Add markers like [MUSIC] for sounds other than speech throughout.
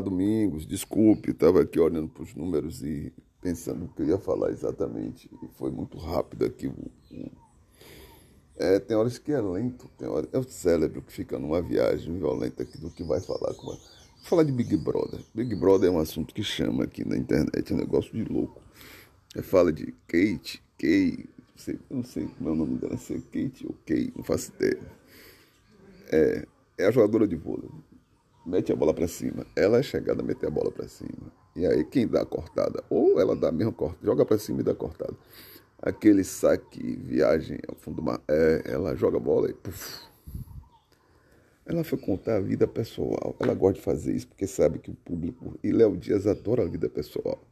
Domingos. Desculpe, estava aqui olhando para os números e pensando o que eu ia falar exatamente. E foi muito rápido aqui. É, tem horas que é lento, tem horas, é o cérebro que fica numa viagem violenta aqui do que vai falar. Com a... Vou falar de Big Brother. Big Brother é um assunto que chama aqui na internet, é um negócio de louco. É, fala de Kate, Kay, não sei, não sei como é o nome dela, se é Kate ou Kay, não faço ideia. É, é a jogadora de vôlei mete a bola para cima. Ela é chegada a meter a bola para cima. E aí quem dá a cortada? Ou ela dá a mesma cortada, joga para cima e dá a cortada. Aquele saque, viagem ao fundo do mar. É, ela joga a bola e puf. Ela foi contar a vida pessoal. Ela gosta de fazer isso porque sabe que o público. E Léo Dias adora a vida pessoal.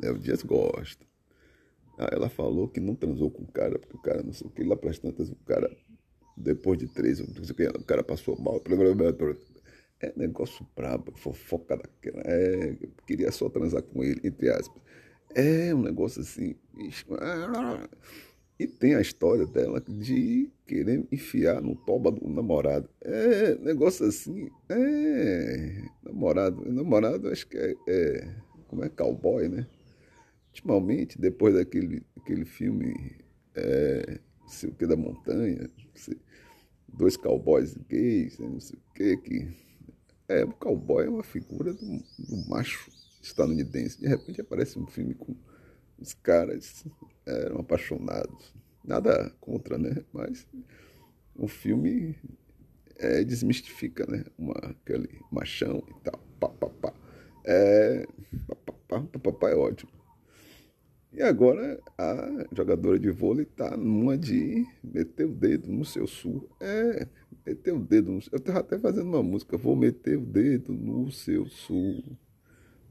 Léo Dias gosta. Ah, ela falou que não transou com o cara, porque o cara não sei o que. Lá para as tantas, o cara, depois de três, não sei o que, o cara passou mal. É negócio brabo, fofoca daquela. É, queria só transar com ele, entre aspas. É um negócio assim. E tem a história dela de querer enfiar no toba do namorado. É negócio assim. É. Namorado. Namorado acho que é. é como é? Cowboy, né? Ultimamente, depois daquele, aquele filme. É, não sei o que da montanha. dois cowboys gays, não sei o que que é, o cowboy é uma figura do, do macho estadunidense. De repente aparece um filme com os caras eram apaixonados. Nada contra, né? Mas o filme é, desmistifica, né? Uma, aquele machão e tal. Pá, pá, pá. É, pá, pá, pá, pá, é ótimo. E agora a jogadora de vôlei está numa de meter o dedo no seu sul. É, meter o dedo no Eu estava até fazendo uma música, vou meter o dedo no seu sul.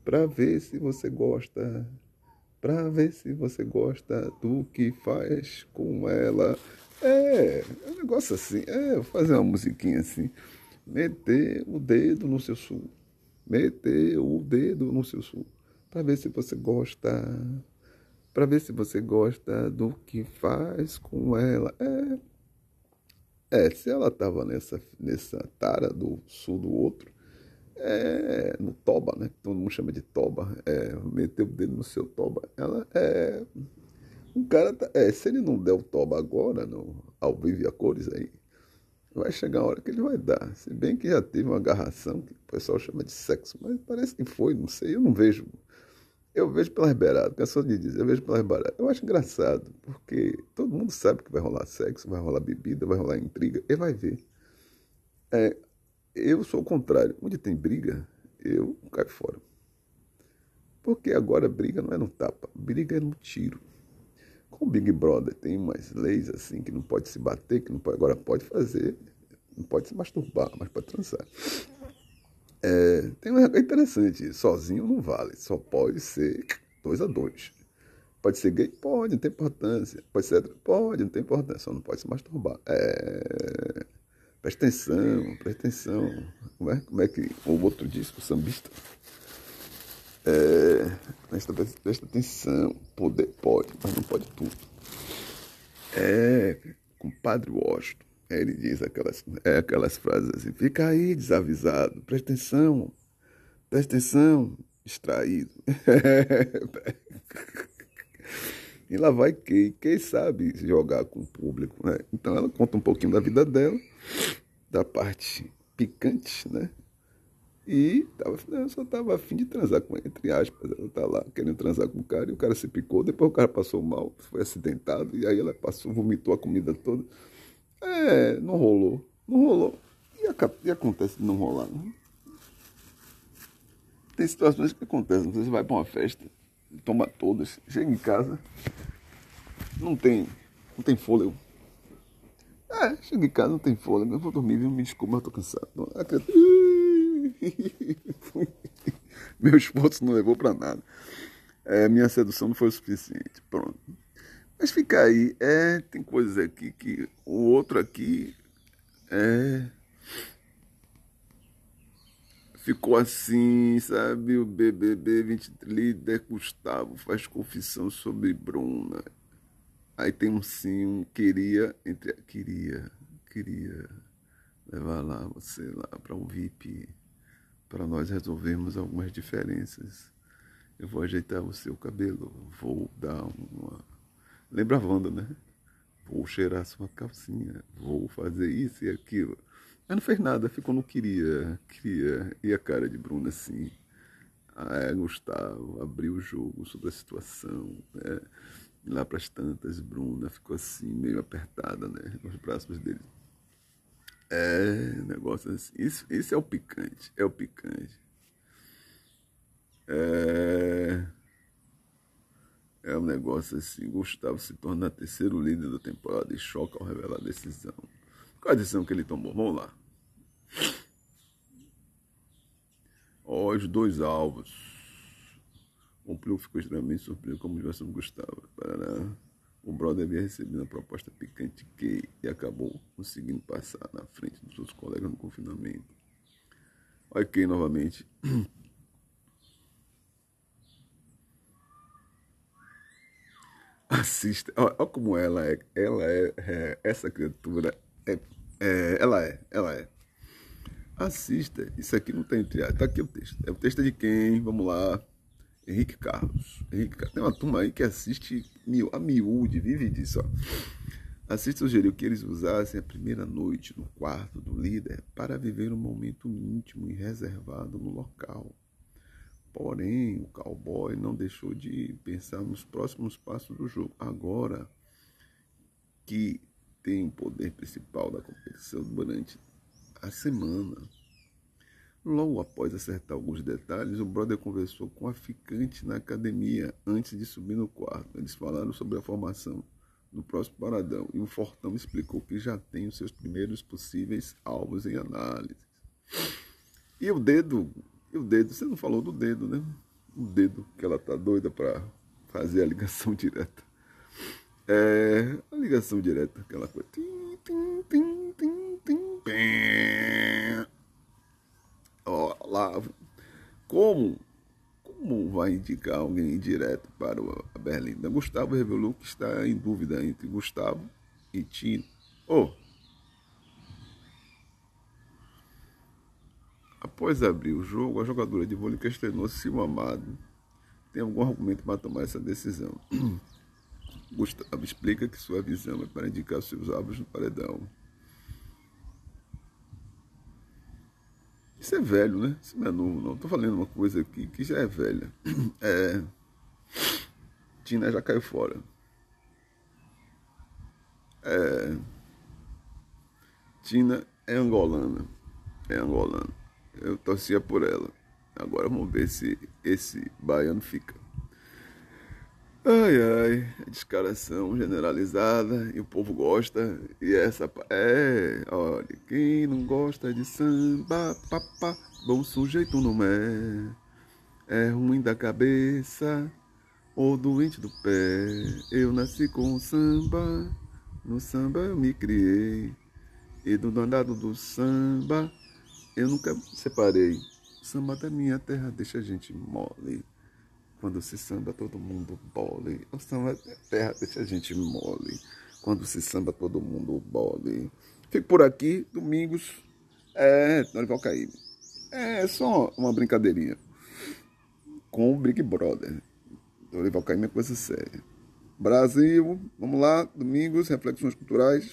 Para ver se você gosta. Para ver se você gosta do que faz com ela. É, é um negócio assim. É, vou fazer uma musiquinha assim. Meter o dedo no seu sul. Meter o dedo no seu sul. Para ver se você gosta para ver se você gosta do que faz com ela. É, é se ela estava nessa, nessa tara do sul do outro, é, no toba, né? Todo mundo chama de toba, é, meteu o dedo no seu toba. Ela é. Um cara, tá, é, se ele não der o toba agora, no, ao vivo e a cores aí, vai chegar a hora que ele vai dar. Se bem que já teve uma agarração, que o pessoal chama de sexo, mas parece que foi, não sei, eu não vejo eu vejo pelas beiradas, cansou de dizer, eu vejo pelas beiradas. Eu acho engraçado, porque todo mundo sabe que vai rolar sexo, vai rolar bebida, vai rolar intriga, e vai ver. É, eu sou o contrário. Onde tem briga, eu caio fora. Porque agora briga não é no tapa, briga é no tiro. Com o Big Brother tem umas leis assim que não pode se bater, que não pode, agora pode fazer, não pode se masturbar, mas pode transar. É, tem um negócio interessante, sozinho não vale, só pode ser dois a dois. Pode ser gay? Pode, não tem importância. Pode ser Pode, não tem importância, só não pode se masturbar. É... Presta atenção, presta atenção. Como é, como é que o outro disse, o sambista? É... Presta, presta atenção, poder pode, mas não pode tudo. É, compadre Washington. Ele diz aquelas, é, aquelas frases assim, fica aí desavisado, presta atenção, presta atenção, extraído. [LAUGHS] e lá vai Kay, Kay sabe jogar com o público, né? Então ela conta um pouquinho da vida dela, da parte picante, né? E tava, eu só tava afim de transar com ele, entre aspas. Ela tá lá querendo transar com o cara e o cara se picou. Depois o cara passou mal, foi acidentado. E aí ela passou, vomitou a comida toda. É, não rolou. Não rolou. E, a, e acontece de não rolar, né? Tem situações que acontecem. Você vai para uma festa, toma todas, chega em casa, não tem, não tem fôlego. É, chega em casa, não tem fôlego. Eu vou dormir, viu? Me desculpa, eu tô cansado. [LAUGHS] Meu esforço não levou para nada. É, minha sedução não foi o suficiente. Pronto. Mas fica aí, é, tem coisas aqui que o outro aqui é ficou assim, sabe? O BBB 20 líder Gustavo faz confissão sobre Bruna. Aí tem um sim, um queria, entre queria, queria levar lá você lá para um VIP, para nós resolvermos algumas diferenças. Eu vou ajeitar o seu cabelo, vou dar uma. Lembra a Wanda, né? Vou cheirar sua calcinha, vou fazer isso e aquilo. Mas não fez nada, ficou não queria, queria. E a cara de Bruna assim. Ah, Gustavo abriu o jogo sobre a situação. Né? Lá para as tantas, Bruna ficou assim, meio apertada, né? Nos braços dele. É, negócio assim. Isso, isso é o picante, é o picante. É, é um negócio assim. Gustavo se torna terceiro líder da temporada e choca ao revelar a decisão. Qual a decisão que ele tomou? Vamos lá. Ó, os dois alvos. O Plio ficou extremamente surpreso como tivesse Gustavo. Parará. O brother havia recebido a proposta picante que e acabou conseguindo passar na frente dos seus colegas no confinamento. Ok, novamente. Assista. Olha como ela é. Ela é, é essa criatura. É, é, ela é. Ela é. Assista. Isso aqui não tem entre Está aqui o texto. É o texto de quem? Vamos lá. Henrique Carlos. Henrique Carlos. Tem uma turma aí que assiste a miúde, vive disso. Ó. Assiste sugeriu que eles usassem a primeira noite no quarto do líder para viver um momento íntimo e reservado no local. Porém, o cowboy não deixou de pensar nos próximos passos do jogo. Agora que tem o poder principal da competição durante a semana. Logo após acertar alguns detalhes, o brother conversou com a ficante na academia antes de subir no quarto. Eles falaram sobre a formação do próximo paradão e o Fortão explicou que já tem os seus primeiros possíveis alvos em análise. E o dedo, e o dedo, você não falou do dedo, né? O dedo que ela tá doida para fazer a ligação [LAUGHS] direta. É, a ligação direta, aquela coisa. Tim, tim, tim, tim, tim, lá, como, como vai indicar alguém direto para a Berlinda? Gustavo revelou que está em dúvida entre Gustavo e Tino. Oh, Após abrir o jogo, a jogadora de vôlei questionou se o amado tem algum argumento para tomar essa decisão. [CLEARS THROAT] Gustavo explica que sua visão é para indicar seus alvos no paredão. Isso é velho, né? Isso não é novo, não. Estou falando uma coisa aqui que já é velha. [CLEARS THROAT] É... Tina já caiu fora. É... Tina é angolana. É angolana. Eu torcia por ela. Agora vamos ver se esse baiano fica. Ai, ai, a descaração generalizada e o povo gosta. E essa é, olha, quem não gosta de samba, papá, bom sujeito não é. É ruim da cabeça ou doente do pé. Eu nasci com o samba, no samba eu me criei. E do danado do samba eu nunca separei. Samba da minha terra deixa a gente mole. Quando se samba, todo mundo bole. O samba da terra deixa a gente mole. Quando se samba, todo mundo bole. Fico por aqui, domingos. É, Dorival Caíbe. É só uma brincadeirinha. Com o Big Brother. Dorival Caíbe é coisa séria. Brasil, vamos lá, domingos, reflexões culturais.